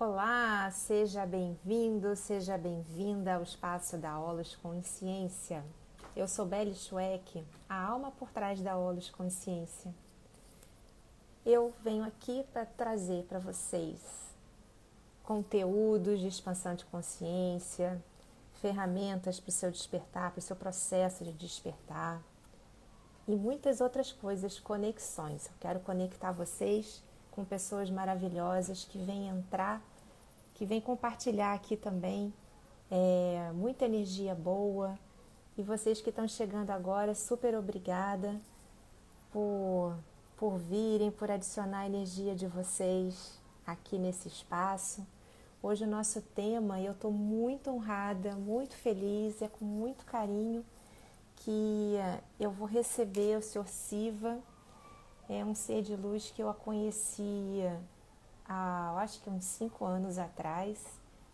Olá, seja bem-vindo, seja bem-vinda ao espaço da Olos Consciência. Eu sou Belle Schweck, a alma por trás da Olos Consciência. Eu venho aqui para trazer para vocês conteúdos de expansão de consciência, ferramentas para o seu despertar, para o seu processo de despertar e muitas outras coisas, conexões. Eu quero conectar vocês com pessoas maravilhosas que vêm entrar, que vêm compartilhar aqui também é, muita energia boa. E vocês que estão chegando agora, super obrigada por, por virem, por adicionar a energia de vocês aqui nesse espaço. Hoje o nosso tema, e eu estou muito honrada, muito feliz, é com muito carinho que eu vou receber o Sr. Siva é um ser de luz que eu a conhecia há, acho que uns cinco anos atrás,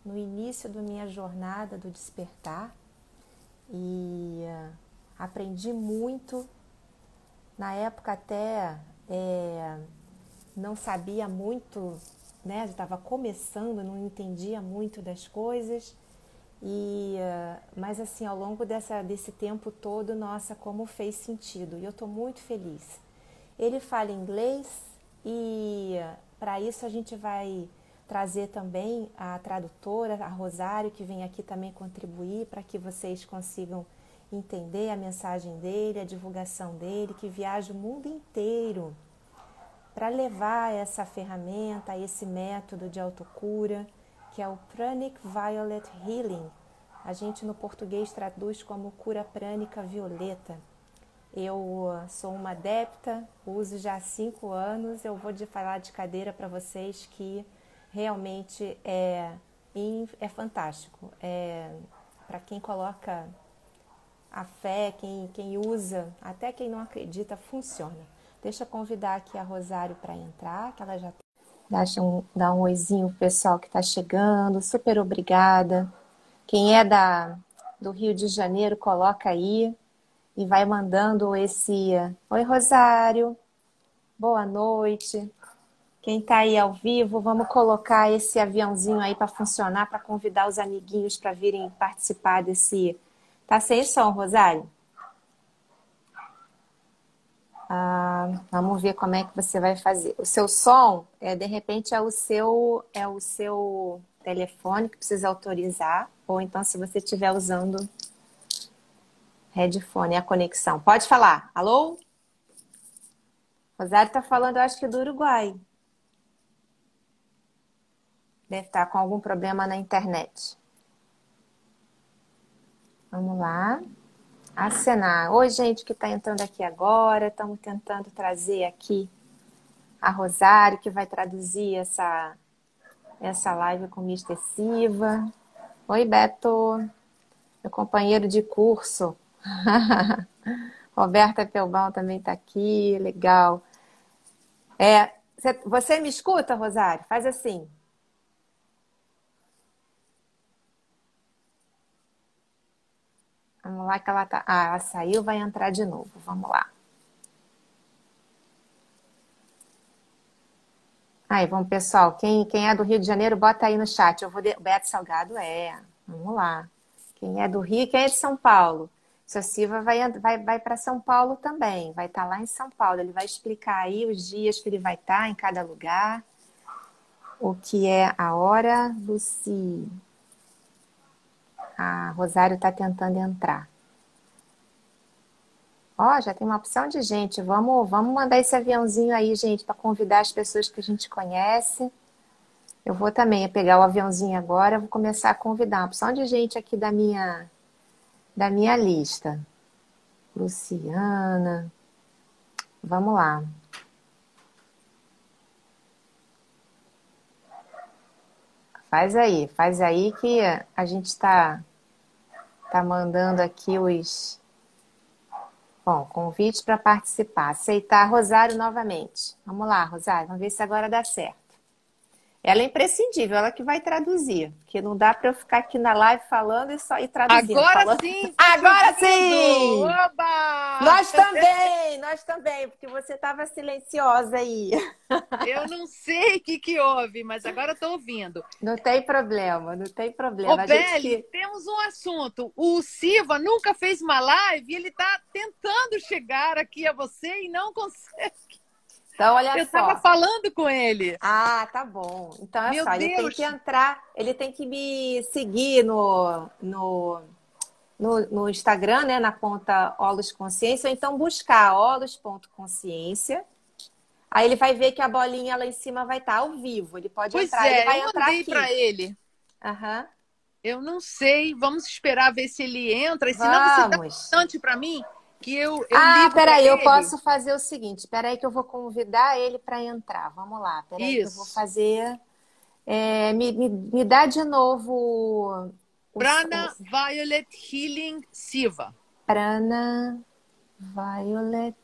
no início da minha jornada do despertar, e uh, aprendi muito. Na época até é, não sabia muito, né? Estava começando, não entendia muito das coisas. E, uh, mas assim, ao longo dessa, desse tempo todo, nossa, como fez sentido. E eu estou muito feliz ele fala inglês e para isso a gente vai trazer também a tradutora, a Rosário, que vem aqui também contribuir para que vocês consigam entender a mensagem dele, a divulgação dele, que viaja o mundo inteiro para levar essa ferramenta, esse método de autocura, que é o Pranic Violet Healing. A gente no português traduz como cura prânica violeta. Eu sou uma adepta, uso já há cinco anos. Eu vou de falar de cadeira para vocês que realmente é, é fantástico. É, para quem coloca a fé, quem, quem usa, até quem não acredita, funciona. Deixa eu convidar aqui a Rosário para entrar, que ela já Deixa um, dá um oizinho pro pessoal que está chegando. Super obrigada. Quem é da, do Rio de Janeiro, coloca aí e vai mandando esse Oi Rosário, boa noite. Quem está aí ao vivo, vamos colocar esse aviãozinho aí para funcionar, para convidar os amiguinhos para virem participar desse. Tá sem som, Rosário? Ah, vamos ver como é que você vai fazer. O seu som, é, de repente, é o seu é o seu telefone que precisa autorizar, ou então se você estiver usando Headphone, a conexão. Pode falar. Alô? Rosário está falando, acho que do Uruguai. Deve estar tá com algum problema na internet. Vamos lá. Acenar. Oi, gente que está entrando aqui agora. Estamos tentando trazer aqui a Rosário, que vai traduzir essa, essa live com Mr. Siva. Oi, Beto. Meu companheiro de curso. Roberta Pelbão também está aqui, legal. É, você me escuta, Rosário? Faz assim. Vamos lá que ela tá. Ah, ela saiu, vai entrar de novo. Vamos lá. Aí, vamos, pessoal. Quem, quem é do Rio de Janeiro, bota aí no chat. Eu vou de... Beto Salgado é. Vamos lá. Quem é do Rio, quem é de São Paulo? Seu Silva vai, vai, vai para São Paulo também, vai estar tá lá em São Paulo. Ele vai explicar aí os dias que ele vai estar tá em cada lugar, o que é a hora, Luci. A Rosário está tentando entrar. Ó, já tem uma opção de gente. Vamos, vamos mandar esse aviãozinho aí, gente, para convidar as pessoas que a gente conhece. Eu vou também pegar o aviãozinho agora, vou começar a convidar uma opção de gente aqui da minha da minha lista. Luciana. Vamos lá. Faz aí, faz aí que a gente está tá mandando aqui os. Bom, convite para participar. Aceitar Rosário novamente. Vamos lá, Rosário, vamos ver se agora dá certo. Ela é imprescindível, ela que vai traduzir. Porque não dá para eu ficar aqui na live falando e só ir traduzindo. Agora falando. sim! Tá Agora sim! Oba! Nós também, nós também, porque você estava silenciosa aí. Eu não sei o que, que houve, mas agora estou ouvindo. Não tem problema, não tem problema. Ô, Beli, que... temos um assunto. O Silva nunca fez uma live e ele está tentando chegar aqui a você e não consegue. Então, olha eu só. Eu estava falando com ele. Ah, tá bom. Então, é Meu só, ele tem que entrar, ele tem que me seguir no, no, no, no Instagram, né, na conta Olos Consciência, ou então buscar olos.consciência. Aí ele vai ver que a bolinha lá em cima vai estar ao vivo. Ele pode pois entrar, é, ele vai eu entrar aqui. para ele. Aham. Eu não sei, vamos esperar ver se ele entra. E senão você dá bastante para mim que eu, eu Ah, peraí, eu ele. posso fazer o seguinte. Peraí que eu vou convidar ele para entrar. Vamos lá. Peraí Isso. que eu vou fazer... É, me, me, me dá de novo... o- Prana o- Violet Healing Siva. Prana Violet.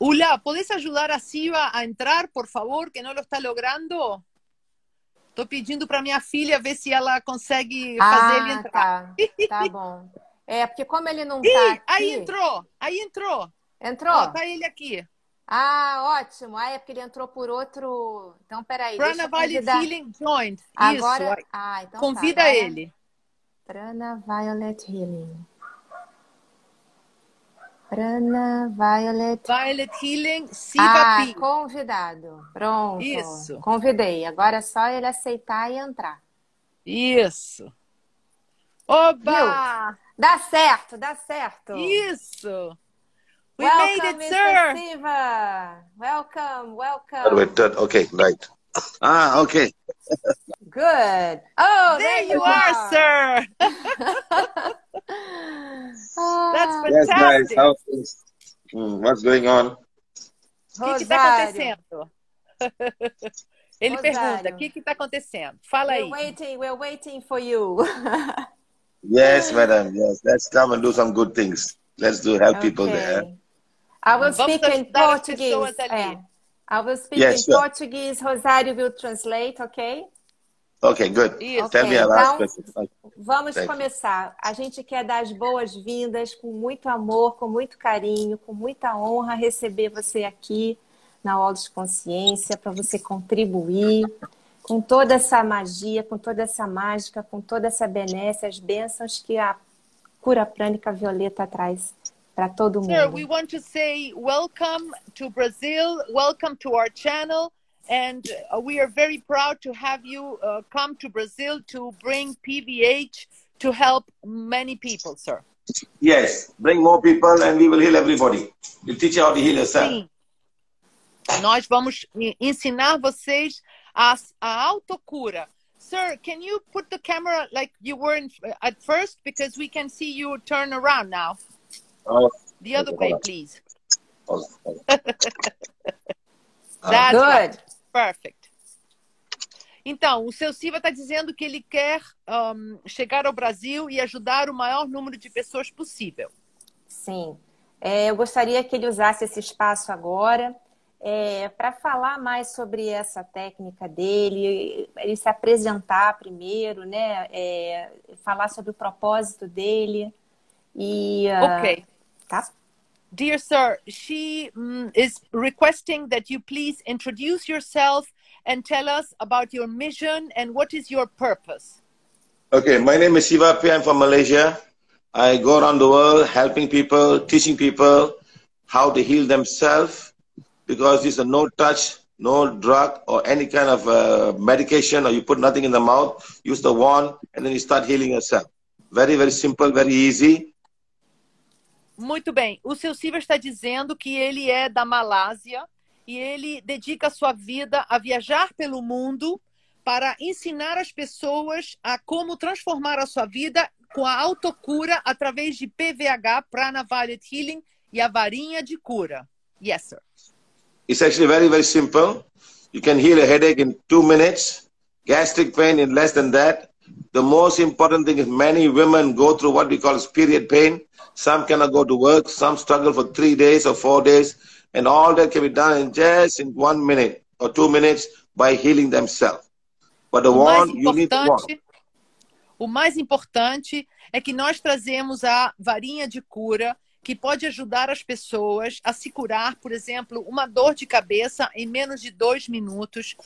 Ula, ¿podés ayudar a Siva a entrar, por favor, que não lo está logrando? Tô pedindo para minha filha ver se ela consegue fazer ele Ah, entrar. tá. Tá bom. É, porque como ele não Ih, tá aqui... aí entrou, aí entrou. Entrou? Ó, tá ele aqui. Ah, ótimo. Ah, é porque ele entrou por outro... Então, peraí, Prana Violet. Healing Joint. Agora... Isso. Ah, então Convida tá. Agora- ele. Prana Violet Healing. Prana Violet Violet Healing Siva Ah, P. convidado. Pronto. Isso. Convidei. Agora é só ele aceitar e entrar. Isso. Oba! Dá certo, dá certo. Isso. We welcome, made it, Mr. sir. Siva. Welcome, welcome. Okay, right. Ah, okay. Good. Oh, There you are, sir. Ah, That's Yes, guys. fantastic. How things? Hmm, what's going on? O que está acontecendo? Ele Rosário. pergunta: o que está acontecendo? Fala We're aí. waiting, we're waiting for you. Yes, madam. Yes, let's come and do some good things. Let's do help people there. Okay. I will Vamos speak in ajudar as Portuguese. É. I will speak Yes, in sure. Portuguese. Rosário will translate, ok? Okay, good. Isso. Tell me a Okay, last então- question. Vamos Thank you. começar. A gente quer dar as boas-vindas com muito amor, com muito carinho, com muita honra receber você aqui na Aula de Consciência para você contribuir com toda essa magia, com toda essa mágica, com toda essa benesse, as bênçãos que a cura prânica violeta traz para todo mundo. Sir, we want to say welcome to Brazil, welcome to our channel, and uh, we are very proud to have you uh, come to Brazil to bring PVH to help many people, sir. Yes, bring more people and we will heal everybody. We'll teach you how to heal yourself. Sim. Nós vamos e- ensinar vocês a, a autocura. Sir, can you put the camera like you were in, at first? Because we can see you turn around now. Oh, The other way, please. oh, oh. That's right. Good. Perfect. Então, o seu Silva está dizendo que ele quer um, chegar ao Brasil e ajudar o maior número de pessoas possível. Sim. É, eu gostaria que ele usasse esse espaço agora para falar mais sobre essa técnica dele, ele se apresentar primeiro, né? É, falar sobre o propósito dele. E, ah, Ok. tá? Dear sir, she mm, is requesting that you please introduce yourself and tell us about your mission and what is your purpose. Okay, my name is Shiva P. I'm from Malaysia. I go around the world helping people, teaching people how to heal themselves because it's a no touch, no drug or any kind of uh, medication or you put nothing in the mouth, use the wand and then you start healing yourself. Very, very simple, very easy. Muito bem. O seu Silva está dizendo que ele é da Malásia e ele dedica a sua vida a viajar pelo mundo para ensinar as pessoas a como transformar a sua vida com a autocura através de PVH, Prana Violet Healing e a varinha de cura. Yes, sir. It's actually very, very simple. You can heal a headache in two minutes, gastric pain in less than that. The most important thing is many women go through what we call period pain. Some cannot go to work, some struggle for three days or four days, and all that can be done in just in one minute. or two minutes by healing themselves. But the one you need to want. importante, o mais importante é que nós trazemos a varinha de cura que pode ajudar as pessoas a se curar, por exemplo, uma dor de cabeça em menos de dois minutos.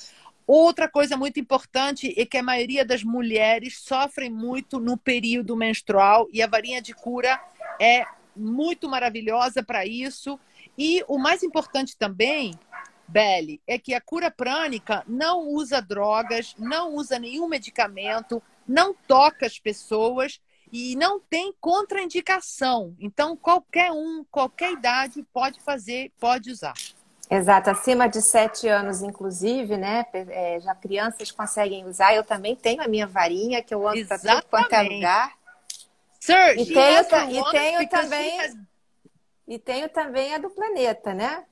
Outra coisa muito importante é que a maioria das mulheres sofrem muito no período menstrual e a varinha de cura é muito maravilhosa para isso. E o mais importante também, Belle, é que a cura prânica não usa drogas, não usa nenhum medicamento, não toca as pessoas e não tem contraindicação. Então, qualquer um, qualquer idade pode fazer, pode usar. Exato, acima de sete anos, inclusive, né? É, já crianças conseguem usar. Eu também tenho a minha varinha que eu ando para tudo quanto é lugar. Sir, E tenho, e tenho também has- e tenho também a do planeta, né?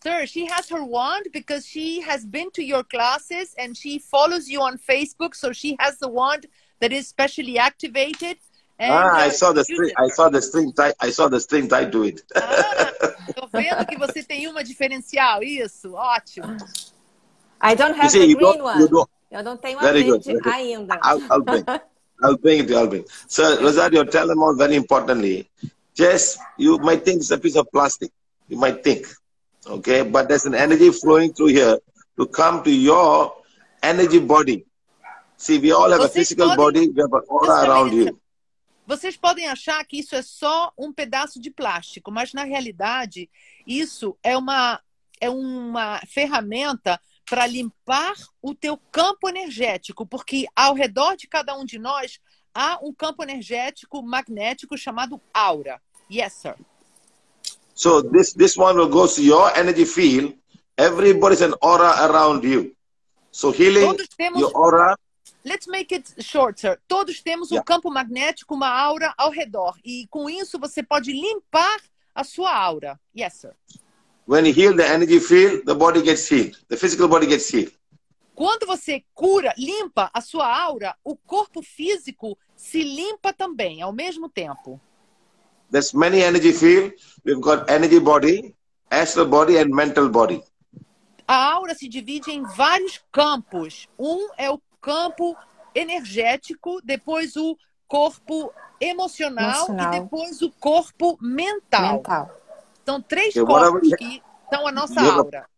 Sir, she has her wand because she has been to your classes and she follows you on Facebook. So she has the wand that is specially activated. And, Ah, I saw the string. I saw the string tied. I saw the string tied to it. Ah, tô vendo que você tem uma diferencial. Isso, ótimo. I don't You have see, the green don't. one. You don't. Eu não tenho Very good. verde very good. ainda. I'll, I'll bring. I'll bring it. I'll bring. So, Rosario, tell them all very importantly. Just you might think it's a piece of plastic. You might think, okay, but there's an energy flowing through here to come to your energy body. See, we all have a physical podem- body. We have an aura around you. Vocês podem achar que isso é só um pedaço de plástico, mas na realidade isso é uma, é uma ferramenta para limpar o teu campo energético, porque ao redor de cada um de nós há um campo energético magnético chamado aura. Yes, sir. So this this one will go to your energy field. Everybody's an aura around you. So healing Todos temos, your aura. Let's make it short, sir. Todos temos um Yeah. campo magnético, uma aura ao redor, e com isso você pode limpar a sua aura. Yes, sir. When you heal the energy field, the body gets healed. The physical body gets healed. Quando você cura, limpa a sua aura, o corpo físico se limpa também ao mesmo tempo. There's many energy field. We've got energy body, astral body, and mental body. A aura se divide em vários campos. Um é o campo energético, depois o corpo emocional, Emocional. e depois o corpo mental. Mental. São três corpos you- que são a nossa you have a- aura.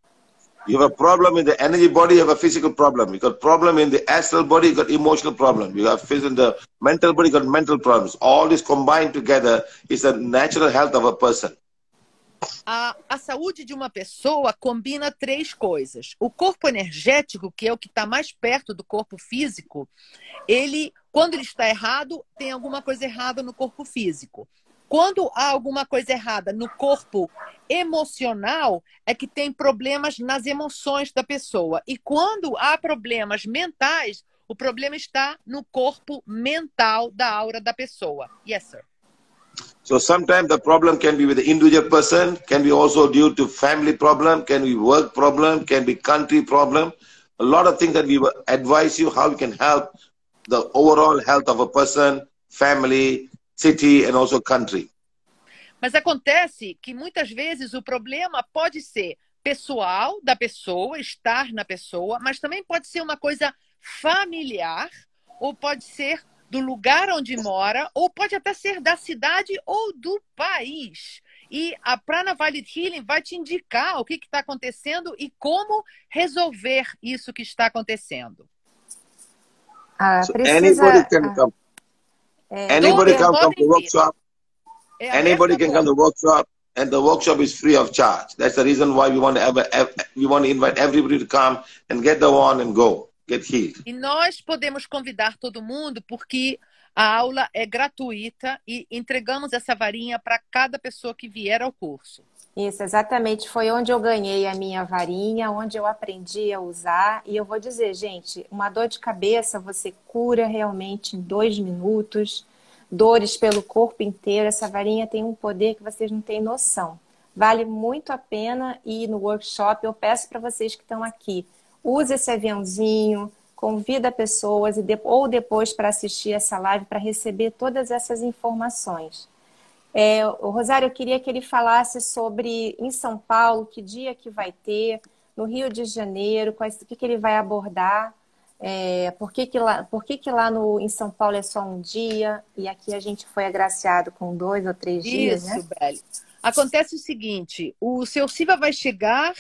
You have a problem in the energy body, you have a physical problem. You got problem in the astral body, you got emotional problem. You have in the mental body, you got mental problems. All this combined together is the natural health of a person. A, a saúde de uma pessoa combina três coisas. O corpo energético, que é o que está mais perto do corpo físico, ele, quando ele está errado, tem alguma coisa errada no corpo físico. Quando há alguma coisa errada no corpo emocional, é que tem problemas nas emoções da pessoa. E quando há problemas mentais, o problema está no corpo mental da aura da pessoa. Yes, sir. So sometimes the problem can be with the individual person, can be also due to family problem, can be work problem, can be country problem. A lot of things that we advise you how you can help the overall health of a person, family, city, and also country. Mas acontece que muitas vezes o problema pode ser pessoal da pessoa, estar na pessoa, mas também pode ser uma coisa familiar, ou pode ser do lugar onde mora, ou pode até ser da cidade ou do país. E a Prana Valid Healing vai te indicar o que está acontecendo e como resolver isso que está acontecendo. Ah, precisa. anybody can come. é, Anybody todos can come podem to vir. workshop. É Anybody can come to workshop, and the workshop is free of charge. That's the reason why we want to ever, we want to invite everybody to come and get the one and go. E nós podemos convidar todo mundo porque a aula é gratuita e entregamos essa varinha para cada pessoa que vier ao curso. Isso, exatamente. Foi onde eu ganhei a minha varinha, onde eu aprendi a usar. E eu vou dizer, gente, uma dor de cabeça você cura realmente em dois minutos. Dores pelo corpo inteiro. Essa varinha tem um poder que vocês não têm noção. Vale muito a pena ir no workshop. Eu peço para vocês que estão aqui, use esse aviãozinho, convida pessoas e ou depois para assistir essa live para receber todas essas informações. É, o Rosário, eu queria que ele falasse sobre em São Paulo, que dia que vai ter, no Rio de Janeiro, quais, o que, que ele vai abordar, é, por, que, que, lá, por que, que lá no, em São Paulo é só um dia e aqui a gente foi agraciado com dois ou três Isso, dias, né? Isso. Acontece o seguinte, o seu Silva vai chegar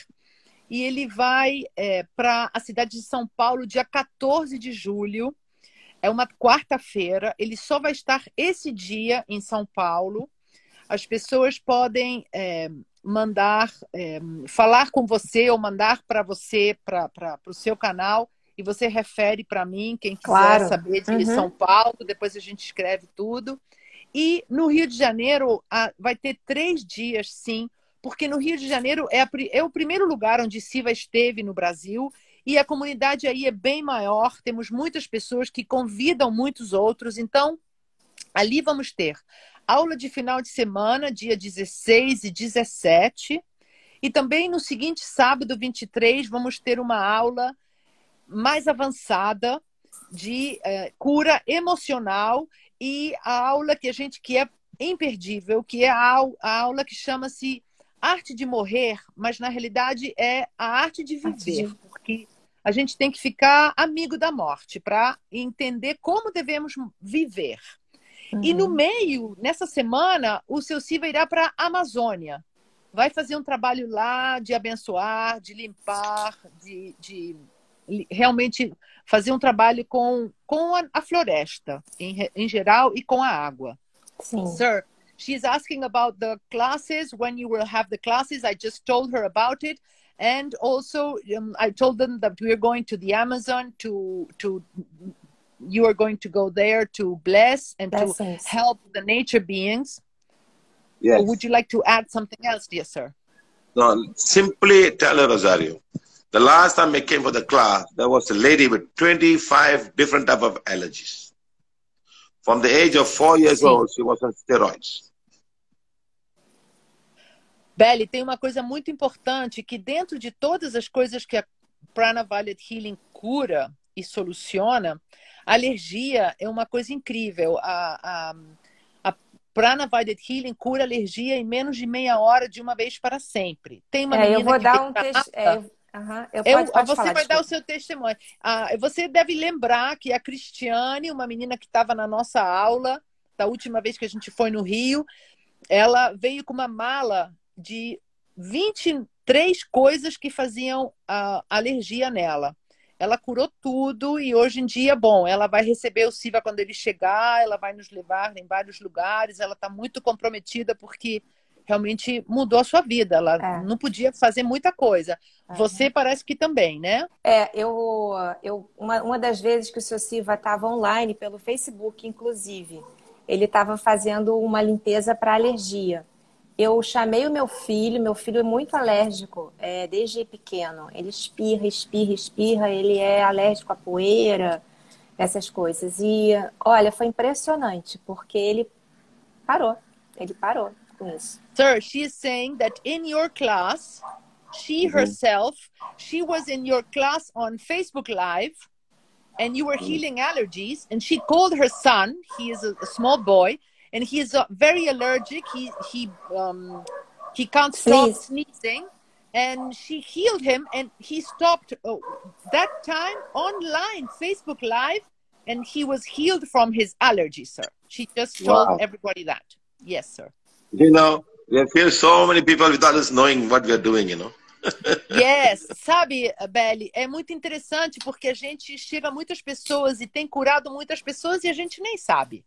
e ele vai é, para a cidade de São Paulo dia 14 de julho. É uma quarta-feira. Ele só vai estar esse dia em São Paulo. As pessoas podem é, mandar, é, falar com você ou mandar para você, para o seu canal, e você refere para mim, quem quiser claro. saber de uhum. São Paulo, depois a gente escreve tudo. E no Rio de Janeiro a, vai ter três dias, sim, porque no Rio de Janeiro é, a, é o primeiro lugar onde Siva esteve no Brasil e a comunidade aí é bem maior. Temos muitas pessoas que convidam muitos outros, então ali vamos ter aula de final de semana, dia 16 e 17. E também no seguinte sábado, 23, vamos ter uma aula mais avançada de eh, cura emocional e a aula que a gente que é imperdível, que é a, a aula que chama-se Arte de Morrer, mas na realidade é a arte de viver, porque a gente tem que ficar amigo da morte para entender como devemos viver. Uhum. E no uhum. meio, nessa semana, o seu Siva irá para a Amazônia. Vai fazer um trabalho lá de abençoar, de limpar, de, de realmente fazer um trabalho com, com a, a floresta em, em geral e com a água. Sim. Sir, she's asking about the classes, when you will have the classes. I just told her about it. And also, um, I told them that we are going to the Amazon to to you are going to go there to bless and Blessings. to help the nature beings. Yes. Or would you like to add something else, dear sir? No, simply tell her, Rosario. The last time I came for the class, there was a lady with 25 different type of allergies. From the age of four years old, she was on steroids. Belly, tem uma coisa muito importante que dentro de todas as coisas que a Prana Violet Healing cura e soluciona, alergia é uma coisa incrível. A, a, a Prana Violet Healing cura alergia em menos de meia hora, de uma vez para sempre. Tem uma é, eu vou dar um texto. É, uhum, eu, eu pode, pode você falar, vai desculpa. dar o seu testemunho. Ah, você deve lembrar que a Cristiane, uma menina que estava na nossa aula, da última vez que a gente foi no Rio, ela veio com uma mala de 23 coisas que faziam uh, alergia nela ela curou tudo e hoje em dia, bom, ela vai receber o Siva quando ele chegar, ela vai nos levar em vários lugares, ela está muito comprometida porque realmente mudou a sua vida, ela é. não podia fazer muita coisa. É. Você parece que também, né? É, eu, eu uma, uma das vezes que o seu Siva estava online pelo Facebook, inclusive, ele estava fazendo uma limpeza para alergia eu chamei o meu filho, meu filho é muito alérgico, é, desde pequeno. Ele espirra, espirra, espirra, ele é alérgico à poeira, essas coisas. E, olha, foi impressionante, porque ele parou, ele parou com isso. Sir, she is saying that in your class, she uhum. herself, she was in your class on Facebook Live, and you were uhum. healing allergies, and she called her son, he is a, a small boy, and he is uh, very allergic. He he um, he can't stop Sneeze. sneezing, and she healed him, and he stopped oh, that time online Facebook Live, and he was healed from his allergy, sir. She just told wow. everybody that. Yes, sir. You know, we have healed so many people without us knowing what we are doing. You know. yes, sabe, Beli, é muito interessante porque a gente chega a muitas pessoas e tem curado muitas pessoas e a gente nem sabe.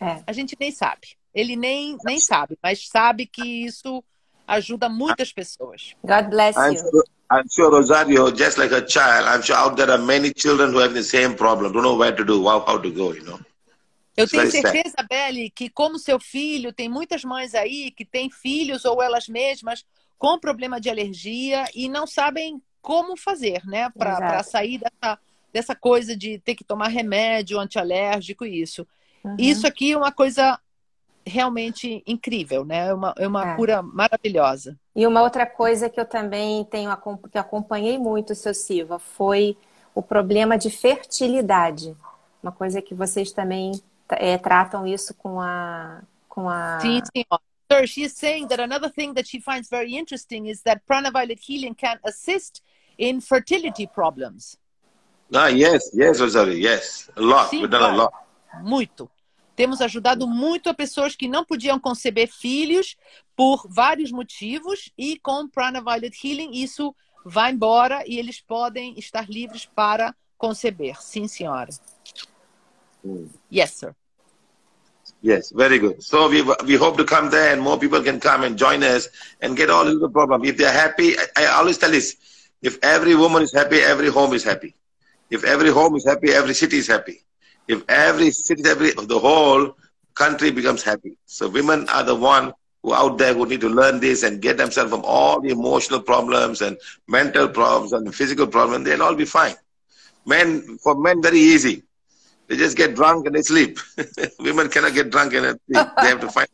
É. A gente nem sabe. Ele nem, nem sabe, mas sabe que isso ajuda muitas pessoas. God bless you. I'm sure, I'm sure Rosario, just like a child, I'm sure out there are many children who have the same problem, don't know where to do, how, how to go, you know. Eu tenho certeza, Beli, que como seu filho, tem muitas mães aí que têm filhos ou elas mesmas com problema de alergia e não sabem como fazer, né? Para sair dessa, dessa coisa de ter que tomar remédio antialérgico e isso. Uhum. Isso aqui é uma coisa realmente incrível, né? É uma, é uma é. cura maravilhosa. E uma outra coisa que eu também tenho que acompanhei muito, seu Silva, foi o problema de fertilidade. Uma coisa que vocês também é, tratam isso com a com a Sim, senhora. Sir, she is saying that another thing that she finds very interesting is that Pranaviolet healing can assist in fertility problems. Ah, yes, yes, Rosario, yes. A lot. Sim, We've done a lot. Muito. Temos ajudado muito a pessoas que não podiam conceber filhos por vários motivos e com Prana Violet Healing isso vai embora e eles podem estar livres para conceber. Sim, senhora. Yes, sir. Yes, very good. So we we hope to come there and more people can come and join us and get all the problem. If they're happy, I, I always tell this: if every woman is happy, every home is happy. If every home is happy, every city is happy. If every city, every the whole country becomes happy. So women are the one who out there who need to learn this and get themselves from all the emotional problems and mental problems and physical problems. They'll all be fine. Men, for men, very easy. They just get drunk and they sleep. Women cannot get drunk and sleep. They have to find.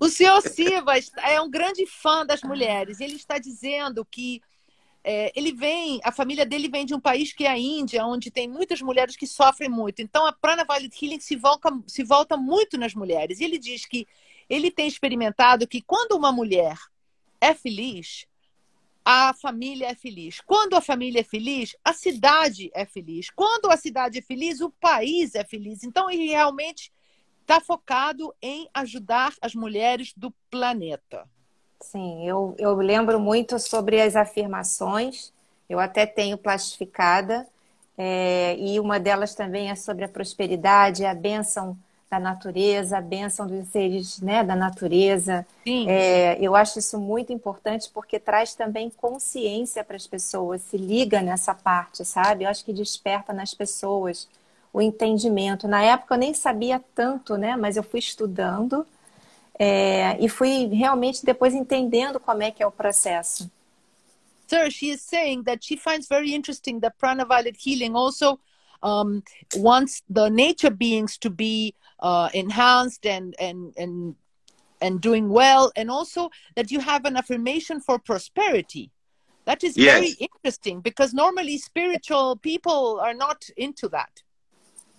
O senhor Silva é um grande fã das mulheres. Ele está dizendo que é, ele vem, a família dele vem de um país que é a Índia, onde tem muitas mulheres que sofrem muito. Então a Prana Violet Healing se volta, se volta muito nas mulheres. E ele diz que ele tem experimentado que quando uma mulher é feliz, a família é feliz. Quando a família é feliz, a cidade é feliz. Quando a cidade é feliz, o país é feliz. Então ele realmente está focado em ajudar as mulheres do planeta. Sim, eu, eu lembro muito sobre as afirmações, eu até tenho plastificada, é, e uma delas também é sobre a prosperidade, a bênção da natureza, a bênção dos seres né, da natureza. É, eu acho isso muito importante porque traz também consciência para as pessoas, se liga nessa parte, sabe? Eu acho que desperta nas pessoas o entendimento. Na época eu nem sabia tanto, né? Mas eu fui estudando é, e fui realmente depois entendendo como é que é o processo. Sir, she is saying that she finds very interesting that prana violet healing also um, wants the nature beings to be uh, enhanced and and and and doing well, and also that you have an affirmation for prosperity. That is Yes. very interesting because normally spiritual people are not into that.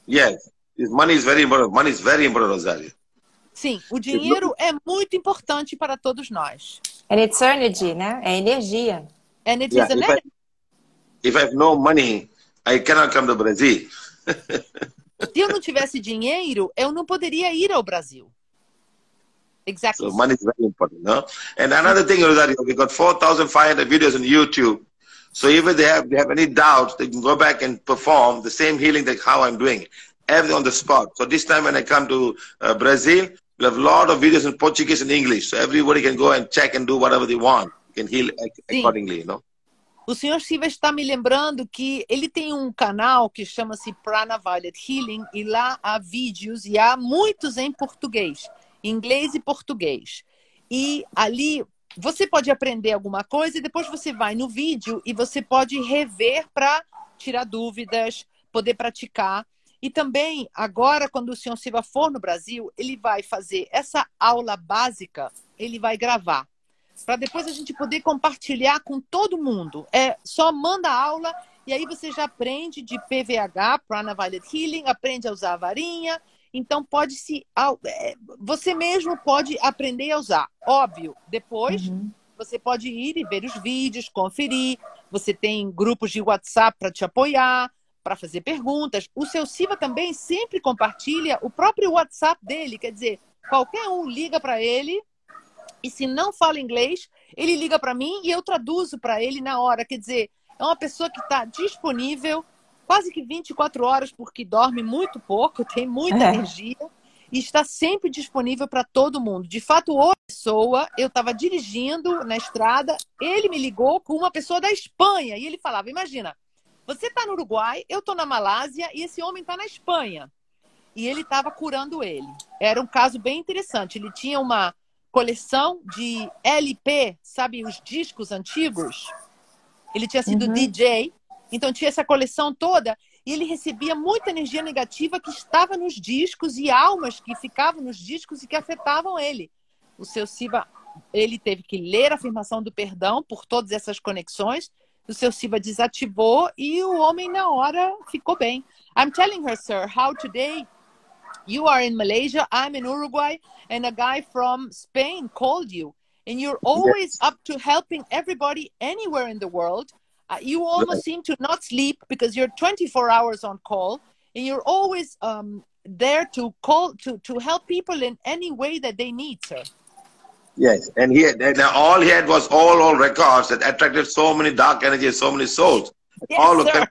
Yes, money is very important. Money is very important, Rosario. Sim, o dinheiro é muito importante para todos nós. And it's energy, né? É energia. And it Yeah, is if I- If I have no money, I cannot come to Brazil. Se eu não tivesse dinheiro, eu não poderia ir ao Brasil. Exactly. So money is very important, no? And another thing, Rosario, we got 4,500 videos on YouTube. So if they have, they have any doubts, they can go back and perform the same healing like how I'm doing, everything on the spot. So this time when I come to uh, Brazil, we'll have a lot of videos in Portuguese and English. So everybody can go and check and do whatever they want. can heal Sim. accordingly, you know? O senhor Silva está me lembrando que ele tem um canal que chama-se Prana Violet Healing e lá há vídeos e há muitos em português, inglês e português. E ali você pode aprender alguma coisa e depois você vai no vídeo e você pode rever para tirar dúvidas, poder praticar. E também, agora, quando o senhor Silva for no Brasil, ele vai fazer essa aula básica, ele vai gravar para depois a gente poder compartilhar com todo mundo. É só manda a aula e aí você já aprende de PVH, Prana Violet Healing, aprende a usar a varinha. Então pode se é, você mesmo pode aprender a usar. Óbvio, depois você pode ir e ver os vídeos, conferir. Você tem grupos de WhatsApp para te apoiar, para fazer perguntas. O seu Siva também sempre compartilha o próprio WhatsApp dele, quer dizer, qualquer um liga para ele e se não fala inglês, ele liga para mim e eu traduzo para ele na hora. Quer dizer, é uma pessoa que está disponível quase que 24 horas, porque dorme muito pouco, tem muita É. energia e está sempre disponível para todo mundo. De fato, hoje, pessoa, eu estava dirigindo na estrada, ele me ligou com uma pessoa da Espanha e ele falava: Imagina, você está no Uruguai, eu estou na Malásia e esse homem está na Espanha. E ele estava curando ele. Era um caso bem interessante. Ele tinha uma coleção de LP, sabe, os discos antigos. Ele tinha sido Uhum. DJ, então tinha essa coleção toda e ele recebia muita energia negativa que estava nos discos e almas que ficavam nos discos e que afetavam ele. O seu Siva, ele teve que ler a afirmação do perdão por todas essas conexões. O seu Siva desativou e o homem na hora ficou bem. I'm telling her, sir, how today you are in Malaysia, I'm in Uruguay, and a guy from Spain called you. And you're always up to helping everybody anywhere in the world. Uh, you almost seem to not sleep because you're 24 hours on call and you're always um, there to call to to help people in any way that they need, sir. Yes, and he had, and all he had was all all records that attracted so many dark energies, so many souls. Yes, all of them.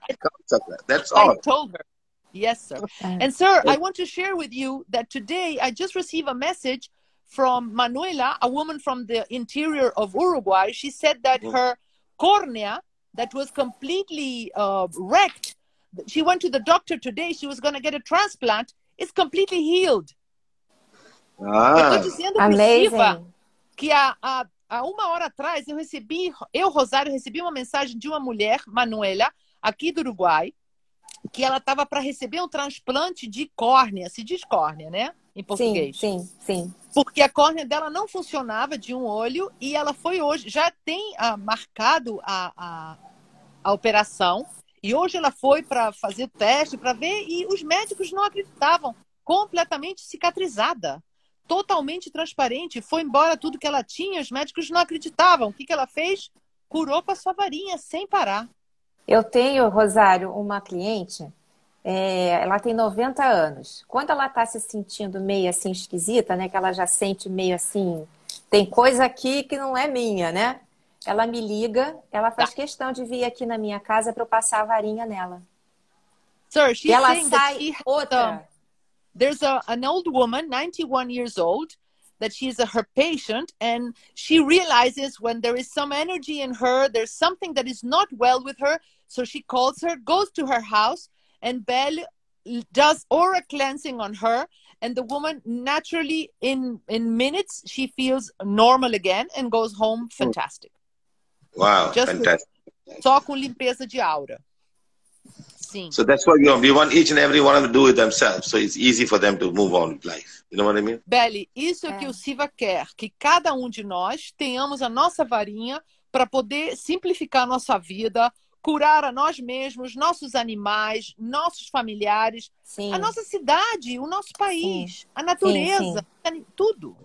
That's all. I told her. Yes, sir. And sir, I want to share with you that today I just received a message from Manuela, a woman from the interior of Uruguay. She said that Mhm. her cornea, that was completely uh, wrecked, she went to the doctor today. She was going to get a transplant. It's completely healed. Ah, tô dizendo Amazing. Que há, há, há uma hora atrás eu recebi, eu, Rosário, recebi uma mensagem de uma mulher, Manuela, aqui do Uruguai, que ela estava para receber um transplante de córnea, se diz córnea, né? Em Sim, português. sim, sim. Porque a córnea dela não funcionava de um olho e ela foi hoje, já tem ah, marcado a, a, a operação, e hoje ela foi para fazer o teste, para ver, e os médicos não acreditavam. Completamente cicatrizada, totalmente transparente, foi embora tudo que ela tinha, os médicos não acreditavam. O que, que ela fez? Curou com a sua varinha, sem parar. Eu tenho, Rosário, uma cliente, é, ela tem 90 anos. Quando ela está se sentindo meio assim esquisita, né? Que ela já sente meio assim, tem coisa aqui que não é minha, né? Ela me liga, ela faz questão de vir aqui na minha casa para eu passar a varinha nela. Sir, E ela sai outra. There's a, an old woman, 91 years old, that she's a, her patient, and she realizes when there is some energy in her, there's something that is not well with her. So she calls her, goes to her house, and Belle does aura cleansing on her. And the woman naturally, in in minutes, she feels normal again and goes home fantastic. wow, Just- fantastic. Só com limpeza de aura. Sim. So that's what we want. We want each and every one of them to do it themselves, so it's easy for them to move on with life. You know what I mean? Belle, isso é, É. que o Siva quer, que cada um de nós tenhamos a nossa varinha para poder simplificar a nossa vida, curar a nós mesmos, nossos animais, nossos familiares, Sim. a nossa cidade, o nosso país, a natureza, tudo.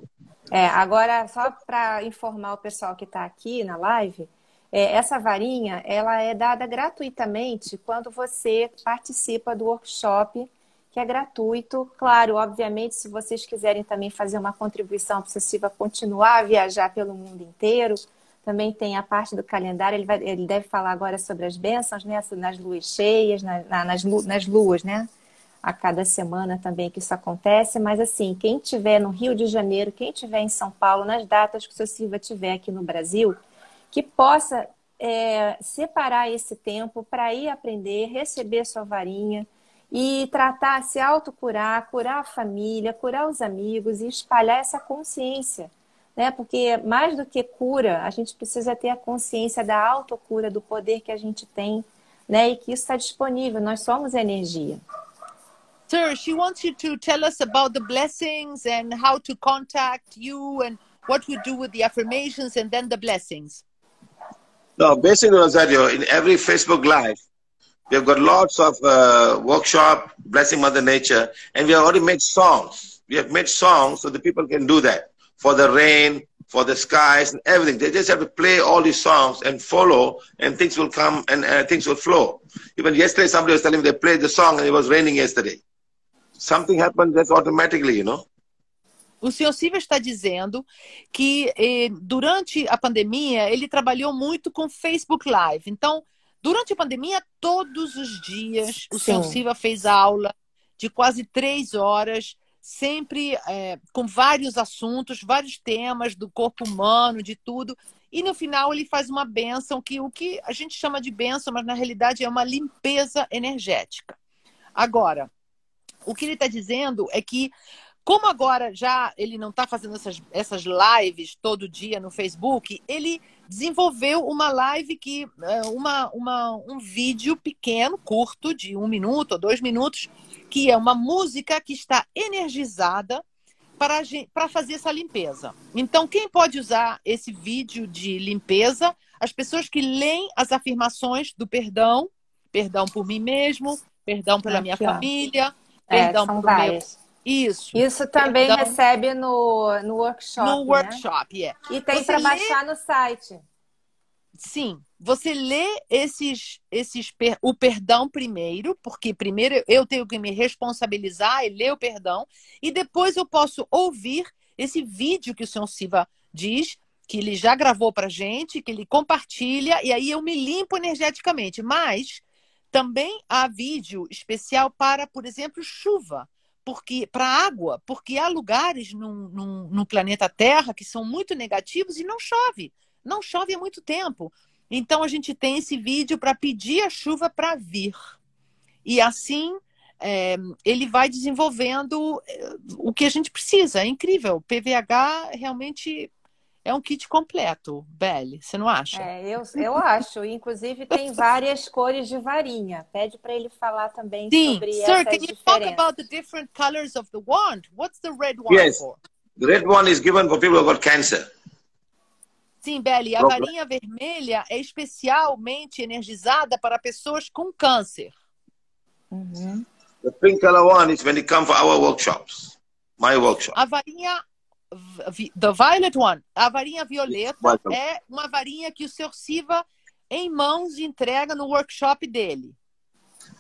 É, agora, só para informar o pessoal que está aqui na live, é, essa varinha ela é dada gratuitamente quando você participa do workshop, que é gratuito. Claro, obviamente, se vocês quiserem também fazer uma contribuição para o Siva continuar a viajar pelo mundo inteiro, também tem a parte do calendário. Ele, vai- ele deve falar agora sobre as bênçãos, né? Nas luas cheias, na- na- nas, nas luas, né? a cada semana também que isso acontece, mas assim, quem tiver no Rio de Janeiro, quem tiver em São Paulo, nas datas que o seu Silva tiver aqui no Brasil, que possa é, separar esse tempo para ir aprender, receber sua varinha e tratar, se autocurar, curar a família, curar os amigos e espalhar essa consciência. Né? Porque mais do que cura, a gente precisa ter a consciência da autocura, do poder que a gente tem, né? E que isso está disponível, nós somos energia. Sir, she wants you to tell us about the blessings and how to contact you and what we do with the affirmations and then the blessings. No, basically, Rosario, in every Facebook Live, we have got lots of uh, workshop, Blessing Mother Nature, and we have already made songs. We have made songs so the people can do that for the rain, for the skies, and everything. They just have to play all these songs and follow, and things will come and uh, things will flow. Even yesterday, somebody was telling me they played the song and it was raining yesterday. Something happened just automatically, you know. O senhor Silva está dizendo que eh, durante a pandemia ele trabalhou muito com Facebook Live. Então, durante a pandemia, todos os dias, o Sim. senhor Silva fez aula de quase três horas, sempre eh, com vários assuntos, vários temas do corpo humano, de tudo. E no final ele faz uma benção, que o que a gente chama de benção, mas na realidade é uma limpeza energética. Agora, o que ele está dizendo é que como agora já ele não está fazendo essas, essas lives todo dia no Facebook, ele desenvolveu uma live que é, uma, uma, um vídeo pequeno, curto, de um minuto ou dois minutos, que é uma música que está energizada para, para fazer essa limpeza. Então, quem pode usar esse vídeo de limpeza? As pessoas que leem as afirmações do perdão, perdão por mim mesmo, perdão pela minha família, É, perdão são por meu várias. Isso. Isso também Perdão. recebe no, no workshop. no né? workshop, é. E tem para lê- baixar no site. sim, você lê esses, esses o perdão primeiro, porque primeiro eu tenho que me responsabilizar e ler o perdão, e depois eu posso ouvir esse vídeo que o senhor Siva diz, que ele já gravou para gente, que ele compartilha, e aí eu me limpo energeticamente. Mas também há vídeo especial para, por exemplo, chuva porque para água, porque há lugares no, planeta Terra que são muito negativos e não chove. Não chove há muito tempo. Então a gente tem esse vídeo para pedir a chuva para vir. E assim é, ele vai desenvolvendo é, o que a gente precisa. É incrível. PVH realmente é um kit completo, Belle, você não acha? É, eu, eu acho. Inclusive tem várias cores de varinha. Pede para ele falar também Sim. sobre Sir, essas can you diferenças. talk about the different colors of the wand? What's the red one Yes. for? The red one is given for people who got cancer. Sim, Belle, a varinha vermelha é especialmente energizada para pessoas com câncer. Uhum. The pink color one is when you come for our workshops, my workshop. A varinha the violet one, a varinha violeta Welcome. é uma varinha que o Sr. Siva em mãos entrega no workshop dele.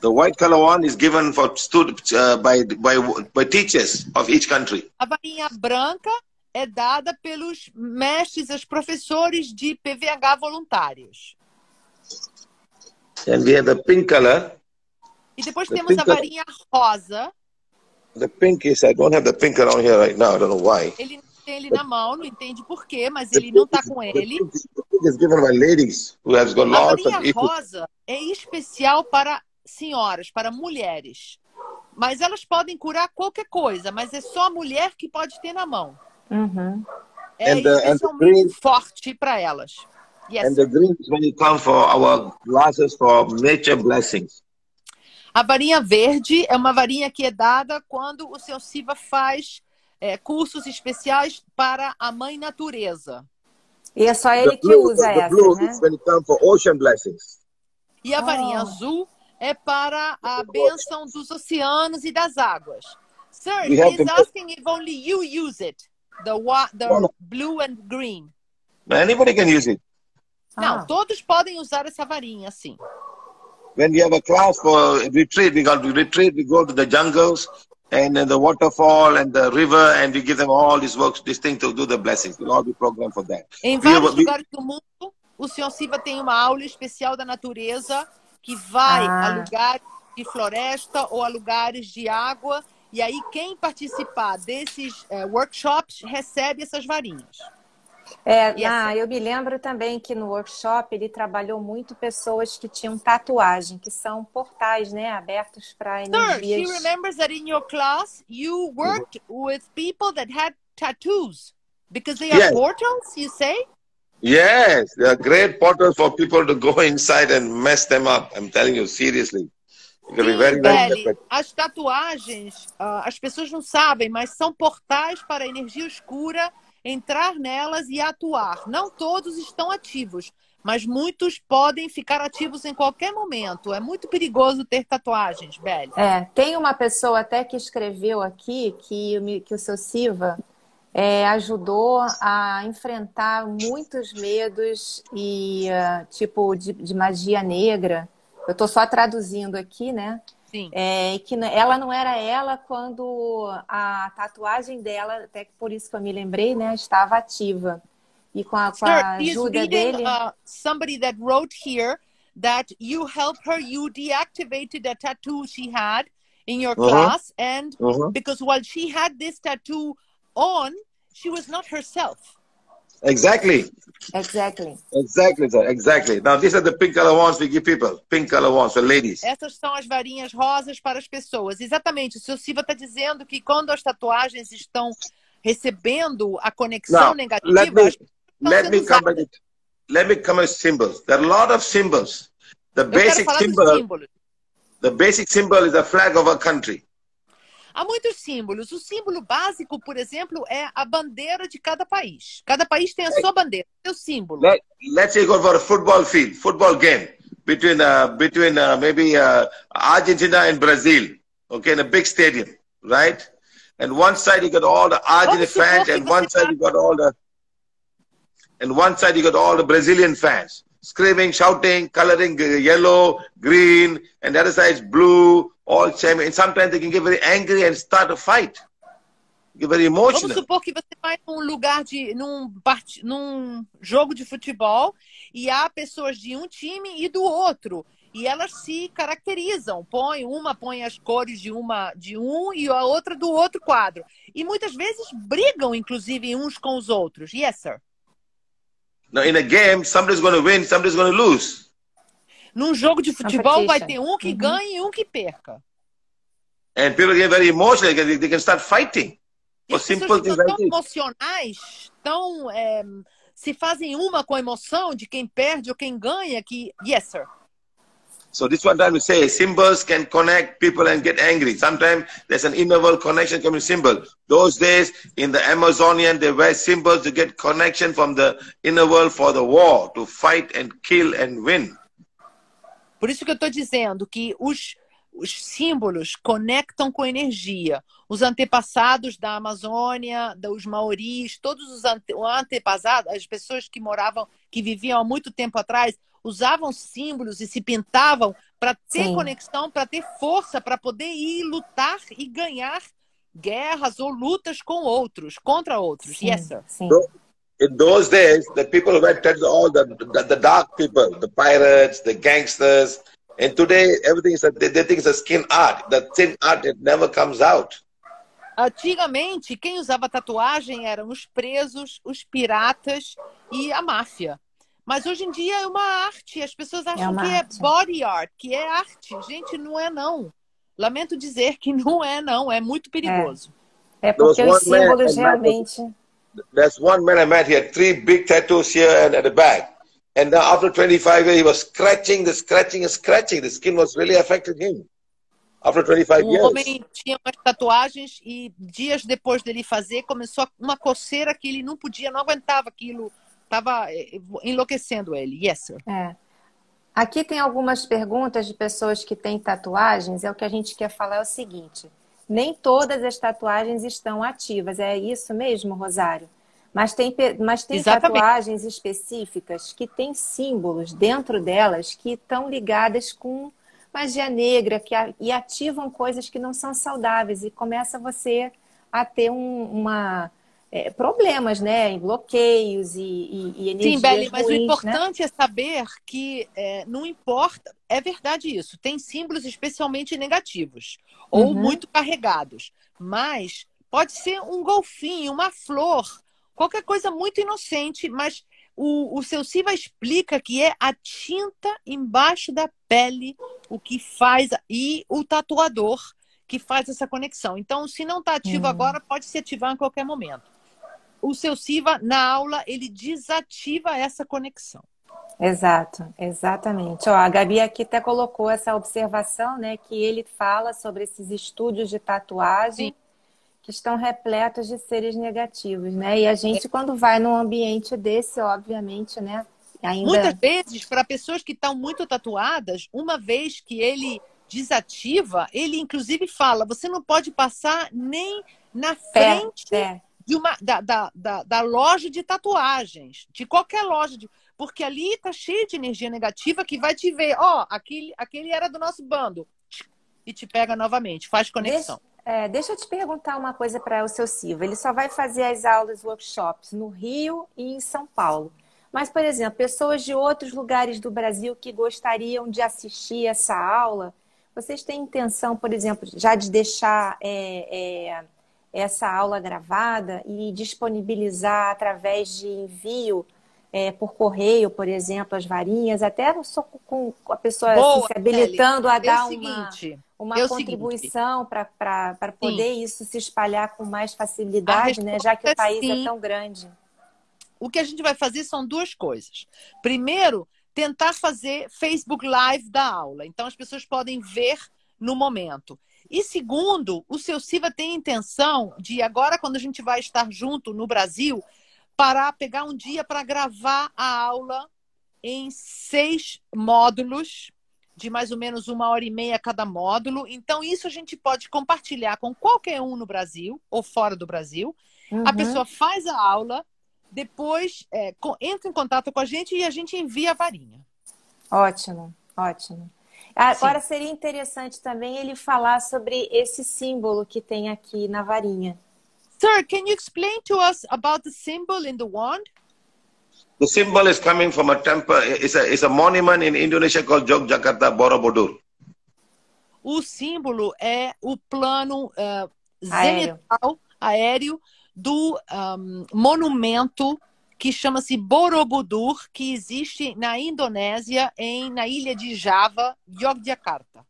The white color one is given for students uh, by, by by teachers of each country. A varinha branca é dada pelos mestres, os professores de PVH voluntários. And we have the pink color. E depois The temos a varinha rosa. The pink is I don't have the pink around here right now. I don't know why. Ele tem ele na mão, não entende por quê, mas ele não está com ele. A issues. rosa é especial para senhoras, para mulheres. Mas elas podem curar qualquer coisa, mas é só a mulher que pode ter na mão. Uhum. É And the- and the especialmente green- forte para elas. Yes. And the green is when you come for our classes for nature blessings. A varinha verde é uma varinha que é dada quando o seu Siva faz é, cursos especiais para a mãe natureza. E é só The ele que blue, usa the essa, blue né? when you come for ocean blessings. E a varinha Oh. azul é para a bênção dos oceanos e das águas. Sir, We he's the- asking if only you use it. The, wa- the No, no. blue and green. Anybody can use it. Não, Ah. todos podem usar essa varinha, sim. When we have a class for retreat, we got to retreat, we go to the jungles and then the waterfall and the river and we give them all these works, this thing to do the blessings. We'll all be programmed for that. Em vários we- lugares do mundo, o Sr. Siva tem uma aula especial da natureza que vai Ah. a lugares de floresta ou a lugares de água. E aí, quem participar desses eh, workshops recebe essas varinhas. É, ah, eu me lembro também que no workshop ele trabalhou muito pessoas que tinham tatuagem, que são portais, né, abertos para Sir, she energias. remembers that in your class you worked with people that had tattoos because they are Yes. portals, you say? Yes, they are great portals for people to go inside and mess them up. I'm telling you, seriously. Sim, very, very as tatuagens, ah, as pessoas não sabem, mas são portais para a energia escura entrar nelas e atuar. Não todos estão ativos, mas muitos podem ficar ativos em qualquer momento. É muito perigoso ter tatuagens, Belle. É, tem uma pessoa até que escreveu aqui que, que o seu Siva é, ajudou a enfrentar muitos medos e ah, tipo de, de magia negra. Eu estou só traduzindo aqui, né? Sim. É, que ela não era ela quando a tatuagem dela, até que por isso que eu me lembrei, né, estava ativa. E com a, com a ajuda reading dele. uh, somebody that wrote here that you helped her, you deactivated a tattoo she had in your Uh-huh. class, and Mhm. because while she had this tattoo on, she was not herself. Exactly. Exactly. Exactly, sir. Exactly. Now, these are the pink color ones we give people. Pink color ones for ladies. Essas são as varinhas rosas para as pessoas. Exatamente. O seu Silva está dizendo que quando as tatuagens estão recebendo a conexão Now, negativa, let me let me come back. Let me come with symbols. There are a lot of symbols. The Eu basic symbol, the basic symbol is the flag of a country. Há muitos símbolos. O símbolo básico, por exemplo, é a bandeira de cada país. Cada país tem a sua bandeira, seu símbolo. Let Let's say go for a football field, football game between uh, between uh, maybe uh, Argentina and Brazil. Okay, in a big stadium, right? And one side you got all the Argentine supor fans, and one side you got all the and one side you got all the Brazilian fans. Screaming, shouting, coloring yellow, green, and the other side is blue, all same. And sometimes they can get very angry and start a fight. Very emotional. Vamos supor que você vai num lugar de. num, part... num jogo de futebol e há pessoas de um time e do outro. E elas se caracterizam. Põe, uma põe as cores de uma de um e a outra do outro quadro. E muitas vezes brigam, inclusive, uns com os outros. Yes, sir. Now, in a game, somebody's going to win, somebody's going to lose. Num jogo de futebol vai ter um que uhum. ganhe e um que perca. And people get very emotional, they, they can start fighting. E as pessoas ficam tão emocionais, tão, é, se fazem uma com a emoção de quem perde ou quem ganha, que, yes, sir. So this one time we say symbols can connect people and get angry. Sometimes there's an inner world connection coming symbol. Those days in the Amazonian, they wear symbols to get connection from the inner world for the war, to fight and kill and win. Por isso que eu estou dizendo que os, os símbolos conectam com energia. Os antepassados da Amazônia, dos maoris, todos os ante, antepassados, as pessoas que moravam, que viviam há muito tempo atrás, usavam símbolos e se pintavam para ter Sim. conexão, para ter força, para poder ir lutar e ganhar guerras ou lutas com outros, contra outros. Sim. Yes, sir. Sim. in those days, the people were all the, the, the dark people, the pirates, the gangsters. And today, everything is a, they, they think it's a skin art. The thin art it never comes out. Antigamente, quem usava tatuagem eram os presos, os piratas e a máfia. Mas hoje em dia é uma arte. As pessoas é acham é que arte. é body art, que é arte. Gente, não é não. Lamento dizer que não é não. É muito perigoso. É, é porque os símbolos realmente... There's one man I met, he had three big tattoos here and at the back. And now after 25 years, he was scratching, the scratching and scratching. The skin was really affecting him. After 25 um years. homem tinha umas tatuagens e dias depois dele fazer, começou uma coceira que ele não podia, não aguentava aquilo. Estava eh, enlouquecendo ele. Yes, sir. É. Aqui tem algumas perguntas de pessoas que têm tatuagens. É o que a gente quer falar é o seguinte nem todas as tatuagens estão ativas. É isso mesmo, Rosário? Mas tem, mas tem tatuagens específicas que têm símbolos dentro delas que estão ligadas com magia negra que, e ativam coisas que não são saudáveis e começa você a ter um, uma é, problemas, né? Bloqueios e, e, e energias Sim, Beli, mas o né? importante né? é saber que é, não importa. É verdade isso. Tem símbolos especialmente negativos ou uhum. muito carregados. Mas pode ser um golfinho, uma flor, qualquer coisa muito inocente, mas o, o seu Siva explica que é a tinta embaixo da pele o que faz e o tatuador que faz essa conexão. Então, se não está ativo uhum. agora, pode se ativar em qualquer momento o seu Siva, na aula, ele desativa essa conexão. Exato, exatamente. Ó, a Gabi aqui até colocou essa observação, né? Que ele fala sobre esses estúdios de tatuagem Sim. que estão repletos de seres negativos, né? E a gente, quando vai num ambiente desse, obviamente, né? Ainda... Muitas vezes, para pessoas que estão muito tatuadas, uma vez que ele desativa, ele inclusive fala: você não pode passar nem na frente. É, é de uma, da, da, da, da, loja de tatuagens, de qualquer loja, de, porque ali tá cheio de energia negativa que vai te ver, ó, oh, aquele, aquele era do nosso bando, e te pega novamente, faz conexão. Deixa, é, deixa eu te perguntar uma coisa para o seu Silva. Ele só vai fazer as aulas, workshops no Rio e em São Paulo. Mas, por exemplo, pessoas de outros lugares do Brasil que gostariam de assistir essa aula, vocês têm intenção, por exemplo, já de deixar é, é, essa aula gravada e disponibilizar através de envio é, por correio, por exemplo, as varinhas, até só com a pessoa Boa, assim, se habilitando Kelly. a dar é uma, uma contribuição para poder Sim. isso se espalhar com mais facilidade, né? já que o país é tão grande. O que a gente vai fazer são duas coisas. Primeiro, tentar fazer Facebook Live da aula. Então, as pessoas podem ver no momento. E segundo, o seu Siva tem intenção de, agora, quando a gente vai estar junto no Brasil, parar, pegar um dia para gravar a aula em seis módulos, de mais ou menos uma hora e meia cada módulo. Então, isso a gente pode compartilhar com qualquer um no Brasil ou fora do Brasil. Uhum. A pessoa faz a aula, depois é, entra em contato com a gente e a gente envia a varinha. Ótimo, ótimo. Agora Sim. seria interessante também ele falar sobre esse símbolo que tem aqui na varinha. Sir, can you explain to us about the symbol in the wand? The symbol is coming from a temple. It's a, it's a monument in Indonesia called Yogyakarta Borobudur. O símbolo é o plano uh, zenital aéreo do um, monumento que chama-se Borobudur, que existe na Indonésia, em, na ilha de Java, Yogyakarta.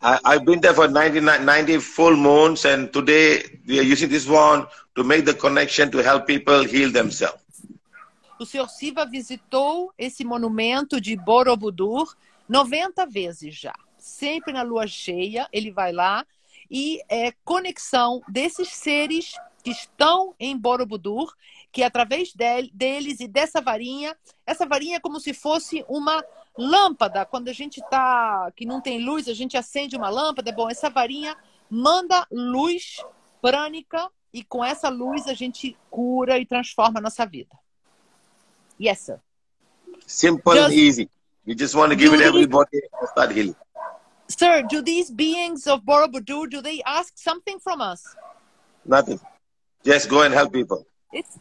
I've been there for 90, 90 full moons, and today we are using this one to make the connection to help people heal themselves. O Sr. Siva visitou esse monumento de Borobudur 90 vezes já. Sempre na lua cheia, ele vai lá e é conexão desses seres que estão em Borobudur, que através deles e dessa varinha, essa varinha é como se fosse uma lâmpada. Quando a gente tá que não tem luz, a gente acende uma lâmpada. Bom, essa varinha manda luz prânica e com essa luz a gente cura e transforma a nossa vida. Yes, sir. Simple just, and easy. We just want to give it everybody and start healing. Sir, do these beings of Borobudur, do they ask something from us? Nothing. Just go and help people. Esse,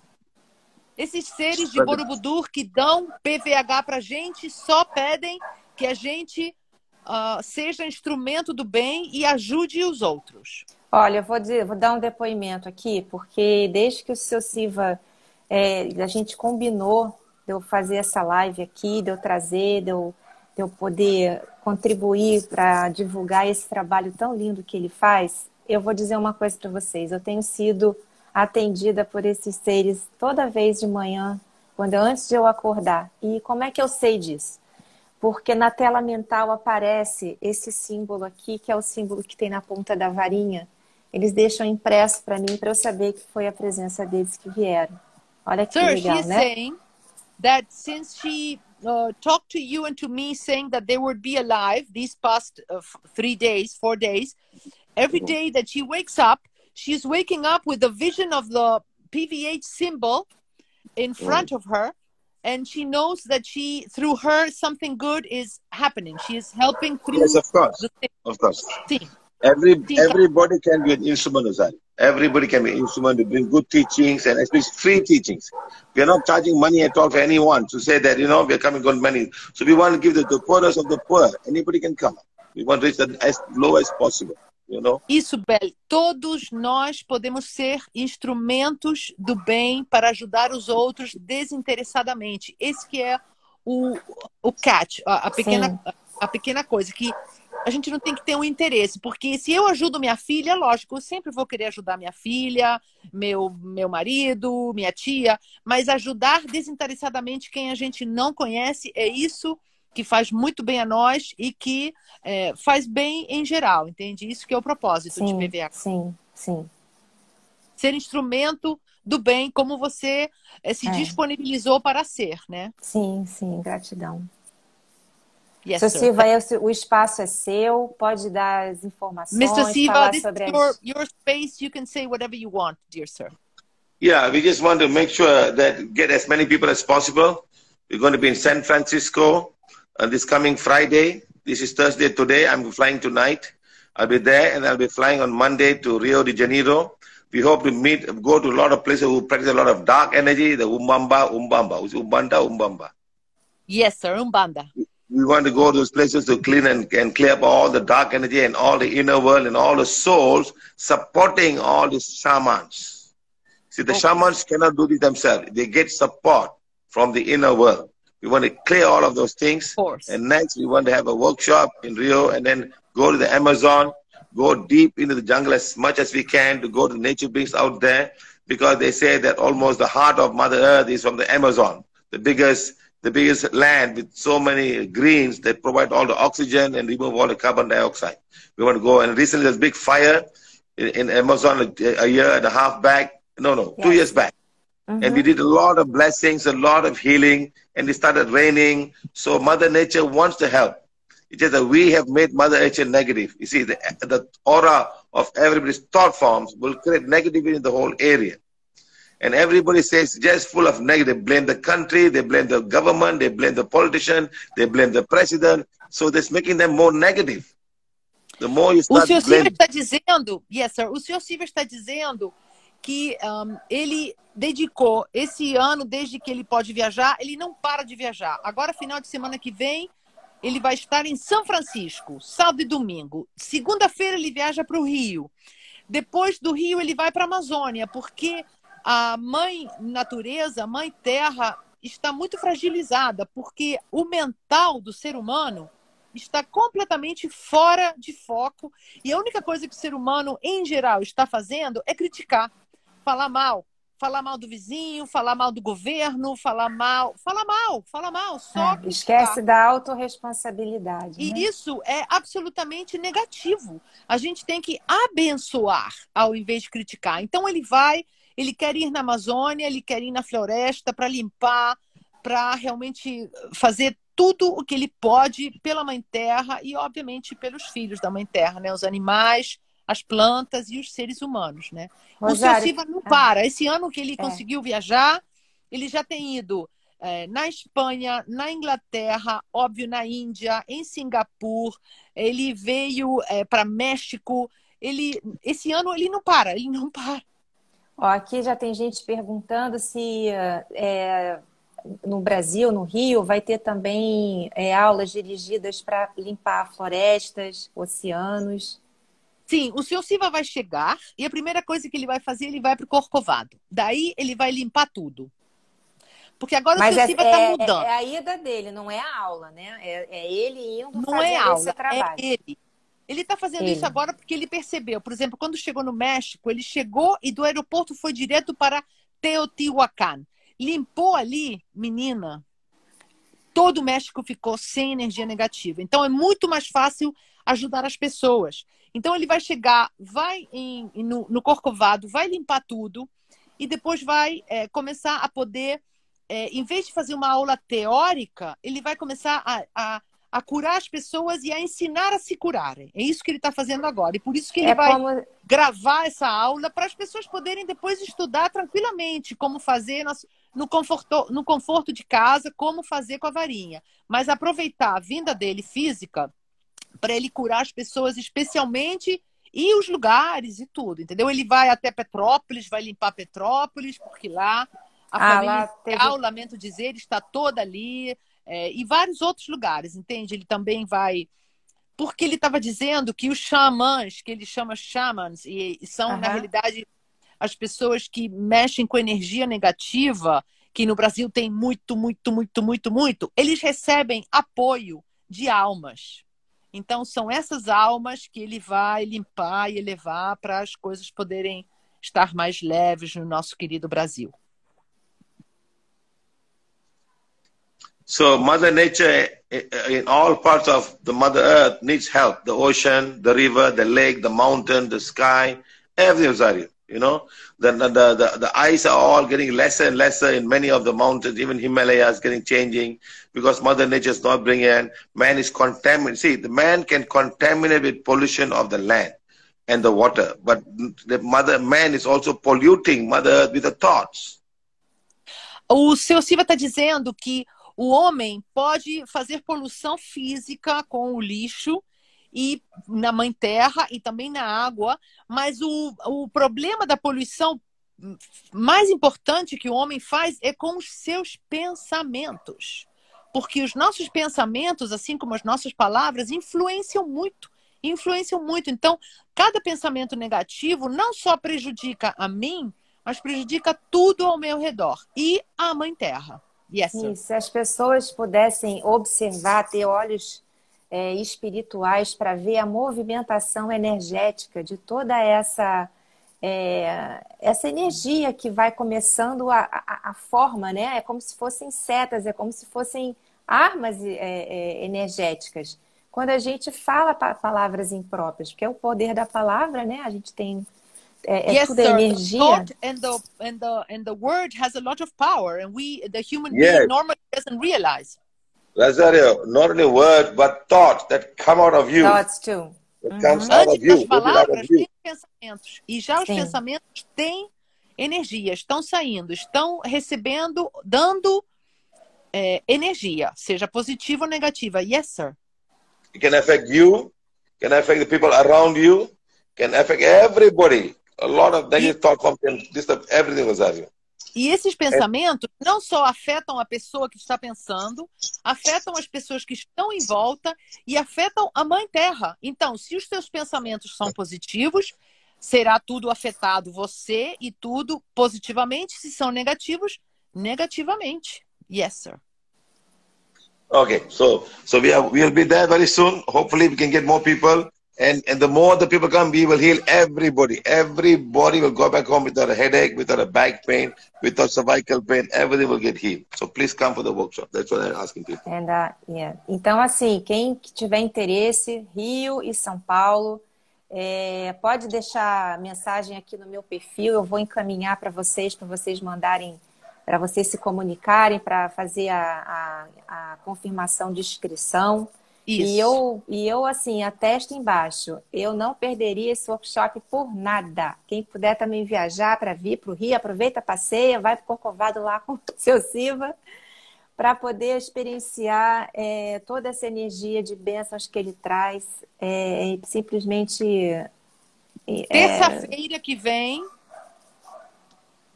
esses seres de Borobudur que dão PVH para gente só pedem que a gente uh, seja instrumento do bem e ajude os outros. Olha, eu vou, dizer, vou dar um depoimento aqui, porque desde que o seu Siva, é, a gente combinou de eu fazer essa live aqui, de eu trazer, de eu, de eu poder contribuir para divulgar esse trabalho tão lindo que ele faz, eu vou dizer uma coisa para vocês. Eu tenho sido atendida por esses seres toda vez de manhã, quando eu, antes de eu acordar. E como é que eu sei disso? Porque na tela mental aparece esse símbolo aqui, que é o símbolo que tem na ponta da varinha. Eles deixam impresso para mim, para eu saber que foi a presença deles que vieram. Olha que Sir, legal, she's né? saying that since she uh, talked to you and to me saying that they would be alive these past uh, three days, four days, every day that she wakes up, she's waking up with the vision of the PVH symbol in mm. front of her. And she knows that she, through her, something good is happening. She is helping through. Yes, of course. of course. Thing. Every everybody can be an instrument, Azari. Everybody can be an instrument to bring good teachings and especially free teachings. We are not charging money at all for anyone to say that you know we are coming on money. So we want to give the, the poorest of the poor. Anybody can come. We want to reach that as low as possible. You know? Isso, Bel. Todos nós podemos ser instrumentos do bem para ajudar os outros desinteressadamente. Esse que é o, o catch, a, a pequena, a pequena coisa que a gente não tem que ter um interesse, porque se eu ajudo minha filha, lógico, eu sempre vou querer ajudar minha filha, meu, meu marido, minha tia, mas ajudar desinteressadamente quem a gente não conhece é isso que faz muito bem a nós e que é, faz bem em geral, entende? Isso que é o propósito sim, de PVA. Sim, sim. Ser instrumento do bem, como você é, se é. disponibilizou para ser, né? Sim, sim, gratidão. Yes, Sr. Silva, o espaço é seu, pode dar as informações, Mr. Silva, falar this sobre is your, as... your space, you can say whatever you want, dear sir. Yeah, we just want to make sure that get as many people as possible. We're going to be in San Francisco uh, this coming Friday. This is Thursday today. I'm flying tonight. I'll be there and I'll be flying on Monday to Rio de Janeiro. We hope to meet, go to a lot of places who practice a lot of dark energy, the Umbamba, Umbamba. Umbanda, Umbamba. Yes, sir, Umbanda. We want to go to those places to clean and, and clear up all the dark energy and all the inner world and all the souls supporting all these shamans. See, the okay. shamans cannot do this themselves. They get support from the inner world. We want to clear all of those things. Of and next, we want to have a workshop in Rio and then go to the Amazon, go deep into the jungle as much as we can to go to nature beings out there because they say that almost the heart of Mother Earth is from the Amazon, the biggest the biggest land with so many greens that provide all the oxygen and remove all the carbon dioxide. We want to go and recently there's a big fire in, in Amazon a, a, year and a half back. No, no, yes. two years back. Mm-hmm. And we did a lot of blessings, a lot of healing, and it started raining. So Mother Nature wants to help. It's just that we have made Mother Nature negative. You see, the, the aura of everybody's thought forms will create negativity in the whole area. and everybody says just full of negative. They Blame the country, they blame the government, they blame the politician, they blame the president. So that's making them more negative. The more you start o senhor blame... Silva está dizendo, yes, sir, o senhor Silva está dizendo que um, ele dedicou esse ano, desde que ele pode viajar, ele não para de viajar. Agora, final de semana que vem, ele vai estar em São Francisco, sábado e domingo. Segunda-feira ele viaja para o Rio. Depois do Rio ele vai para a Amazônia, porque a mãe natureza, a mãe terra está muito fragilizada, porque o mental do ser humano está completamente fora de foco e a única coisa que o ser humano em geral está fazendo é criticar, falar mal, falar mal do vizinho, falar mal do governo, falar mal, falar mal, falar mal, só é, esquece da autorresponsabilidade. E né? isso é absolutamente negativo. A gente tem que abençoar ao invés de criticar. Então ele vai, ele quer ir na Amazônia, ele quer ir na floresta para limpar, para realmente fazer tudo o que ele pode pela mãe terra e obviamente pelos filhos da mãe terra, né, os animais, as plantas e os seres humanos, né? Rosário, o seu Silva não para. Esse ano que ele É. conseguiu viajar, ele já tem ido é, na Espanha, na Inglaterra, óbvio, na Índia, em Singapura. Ele veio para México. Ele, esse ano ele não para, ele não para. Ó, aqui já tem gente perguntando se é, no Brasil, no Rio, vai ter também é, aulas dirigidas para limpar florestas, oceanos. Sim, o senhor Silva vai chegar e a primeira coisa que ele vai fazer, ele vai para o Corcovado. Daí ele vai limpar tudo. Porque agora Mas o senhor é, Silva está é- mudando. é a ida dele, não é a aula, né? É, é ele indo Não é aula, esse é trabalho. ele. Ele está fazendo Ele. isso agora porque ele percebeu. Por exemplo, quando chegou no México, ele chegou e do aeroporto foi direto para Teotihuacan. Limpou ali, menina. Todo o México ficou sem energia negativa. Então é muito mais fácil ajudar as pessoas. Então ele vai chegar, vai em- no, no Corcovado, vai limpar tudo e depois vai é, começar a poder, é, em vez de fazer uma aula teórica, ele vai começar a, a, a curar as pessoas e a ensinar a se curarem. É isso que ele está fazendo agora. E por isso que ele É vai como gravar essa aula para as pessoas poderem depois estudar tranquilamente como fazer no, no, conforto, no conforto de casa, como fazer com a varinha. Mas aproveitar a vinda dele física para ele curar as pessoas, especialmente e os lugares e tudo, entendeu? Ele vai até Petrópolis, vai limpar Petrópolis, porque lá a Ah, família lá teve- real, lamento dizer, está toda ali, é, e vários outros lugares, entende? Ele também vai. Porque ele estava dizendo que os xamãs, que ele chama shamans, e, e são, na Aham. realidade, as pessoas que mexem com energia negativa, que no Brasil tem muito, muito, muito, muito, muito, eles recebem apoio de almas. Então, são essas almas que ele vai limpar e elevar para as coisas poderem estar mais leves no nosso querido Brasil. So Mother Nature eh, in all parts of the Mother Earth needs help. The ocean, the river, the lake, the mountain, the sky, everything, Rosario. You know, the, the, the, the ice are all getting lesser and lesser in many of the mountains, even Himalayas getting changing because Mother Nature is not bringing in. Man is contaminated. See, the man can contaminate with pollution of the land and the water, but the mother man is also polluting Mother Earth with the thoughts. O seu Silva está dizendo que o homem pode fazer poluição física com o lixo e na mãe terra e também na água, mas o, o problema da poluição mais importante que o homem faz é com os seus pensamentos. Porque os nossos pensamentos, assim como as nossas palavras, influenciam muito. Influenciam muito. Então, cada pensamento negativo não só prejudica a mim, mas prejudica tudo ao meu redor. E a Mãe Terra. Yes, sir. E se as pessoas pudessem observar, ter olhos é, espirituais para ver a movimentação energética de toda essa é, essa energia que vai começando a, a, a, forma, né? É como se fossem setas, é como se fossem armas é, é, energéticas. Quando a gente fala pa palavras impróprias, porque é o poder da palavra, né? A gente tem é, é yes, tudo sir. energia. Thought and the and the and the word has a lot of power, and we the human Yes. being normally doesn't realize. Rosario, not only word, but thoughts that come out of you. Thoughts too. That comes out Antes of you. das palavras, tem pensamentos. E já os Sim. pensamentos têm energias estão saindo, estão recebendo, dando é, energia, seja positiva ou negativa. Yes, sir. It can affect you, can affect the people around you, can affect everybody. A lot of negative thoughts can disturb everything was having. E esses pensamentos não só afetam a pessoa que está pensando, afetam as pessoas que estão em volta e afetam a Mãe Terra. Então, se os seus pensamentos são positivos, será tudo afetado você e tudo positivamente. Se são negativos, negativamente. Yes, sir. Okay, so so we are we'll be there very soon. Hopefully, we can get more people, and and the more the people come, we will heal everybody. Everybody will go back home without a headache, without a back pain, without cervical pain. Everything will get healed. So please come for the workshop. That's what I'm asking people. And uh, yeah. Então assim, quem tiver interesse, Rio e São Paulo, é, pode deixar mensagem aqui no meu perfil. Eu vou encaminhar para vocês, para vocês mandarem para vocês se comunicarem, para fazer a, a, a, confirmação de inscrição. Isso. E eu, e eu, assim, atesto embaixo, eu não perderia esse workshop por nada. Quem puder também viajar para vir para o Rio, aproveita, passeia, vai para o Corcovado lá com o seu Silva, para poder experienciar é, toda essa energia de bênçãos que ele traz. É, simplesmente. É, Terça-feira que vem,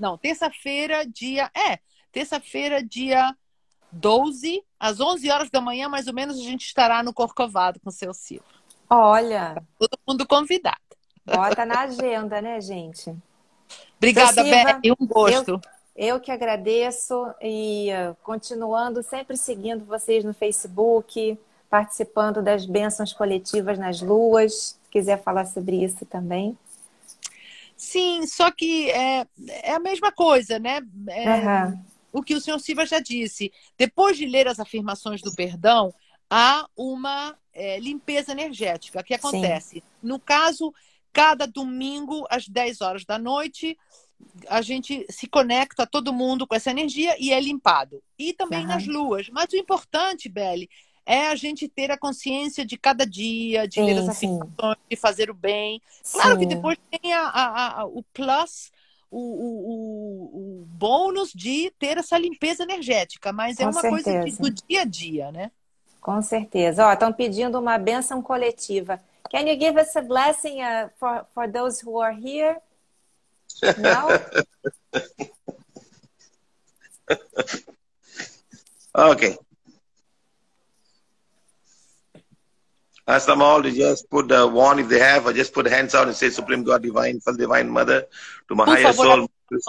não, terça-feira, dia. É, terça-feira, dia 12, às 11 horas da manhã, mais ou menos, a gente estará no Corcovado com o seu Silva. Olha. Tá todo mundo convidado. Bota na agenda, né, gente? Obrigada, Beth. Um gosto. Eu, eu que agradeço e continuando sempre seguindo vocês no Facebook, participando das bênçãos coletivas nas luas. Se quiser falar sobre isso também. Sim, só que é, é a mesma coisa, né? É, uhum. O que o senhor Silva já disse. Depois de ler as afirmações do perdão, há uma é, limpeza energética que acontece. Sim. No caso, cada domingo, às 10 horas da noite, a gente se conecta todo mundo com essa energia e é limpado. E também uhum. nas luas. Mas o importante, Belle, é a gente ter a consciência de cada dia, de sim, ter as afirmações, de fazer o bem. Claro sim. que depois tem a, a, a, o plus, o, o, o, bônus de ter essa limpeza energética, mas é Com é uma certeza. coisa de, do dia a dia, né? Com certeza. Ó, estão pedindo uma bênção coletiva. Can you give us a blessing uh, for, for those who are here? No? okay. Ask them all to just put the one if they have, or just put hands out and say, Supreme God, Divine, the Divine Mother, to my higher soul,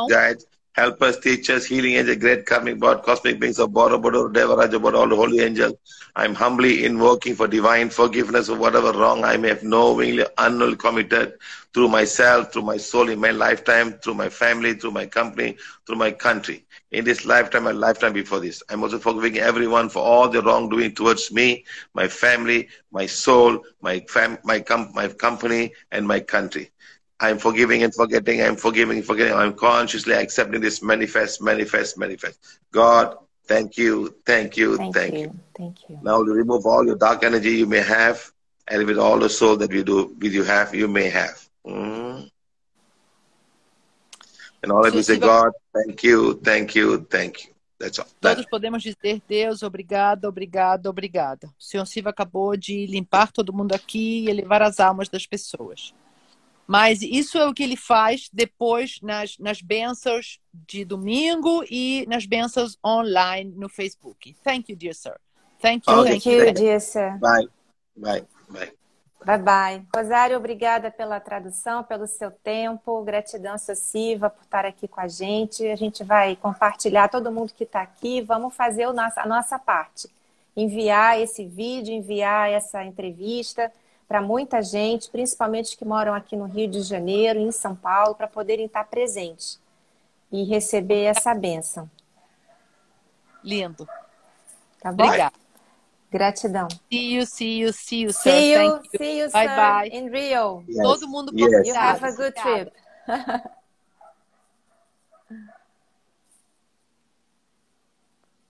guides, help us, teach us, healing angel, great coming God, cosmic beings of Boro, Bodo, Devaraja, all the holy angels. I'm humbly invoking for divine forgiveness of whatever wrong I may have knowingly, unknowingly committed through myself, through my soul in my lifetime, through my family, through my company, through my country in this lifetime and lifetime before this. I'm also forgiving everyone for all the wrongdoing towards me, my family, my soul, my fam- my com- my company, and my country. I'm forgiving and forgetting. I'm forgiving and forgetting. I'm consciously accepting this manifest, manifest, manifest. God, thank you, thank you, thank, thank you. you. Thank you. Now to remove all your dark energy you may have, and with all the soul that we do, with you have, you may have. Mm. And all of you say, God, thank you, thank you, thank you. That's all. Todos podemos dizer, Deus, obrigado, obrigado, obrigada. O Senhor Silva acabou de limpar todo mundo aqui e elevar as almas das pessoas. Mas isso é o que ele faz depois nas, nas bênçãos de domingo e nas bênçãos online no Facebook. Thank you, dear sir. Thank you, okay. thank you, dear sir. Bye. Bye. Bye. Bye bye. Rosário, obrigada pela tradução, pelo seu tempo. Gratidão, Siva, por estar aqui com a gente. A gente vai compartilhar todo mundo que está aqui. Vamos fazer o nosso, a nossa parte. Enviar esse vídeo, enviar essa entrevista para muita gente, principalmente que moram aqui no Rio de Janeiro, em São Paulo, para poderem estar presentes e receber essa benção. Lindo. Tá bom? Obrigada. Gratidão. See you, see you, see you, sir. See you, Thank you. see you, bye, sir, bye. in Rio. Yes. Todo mundo convidado. Yes. Have a good trip.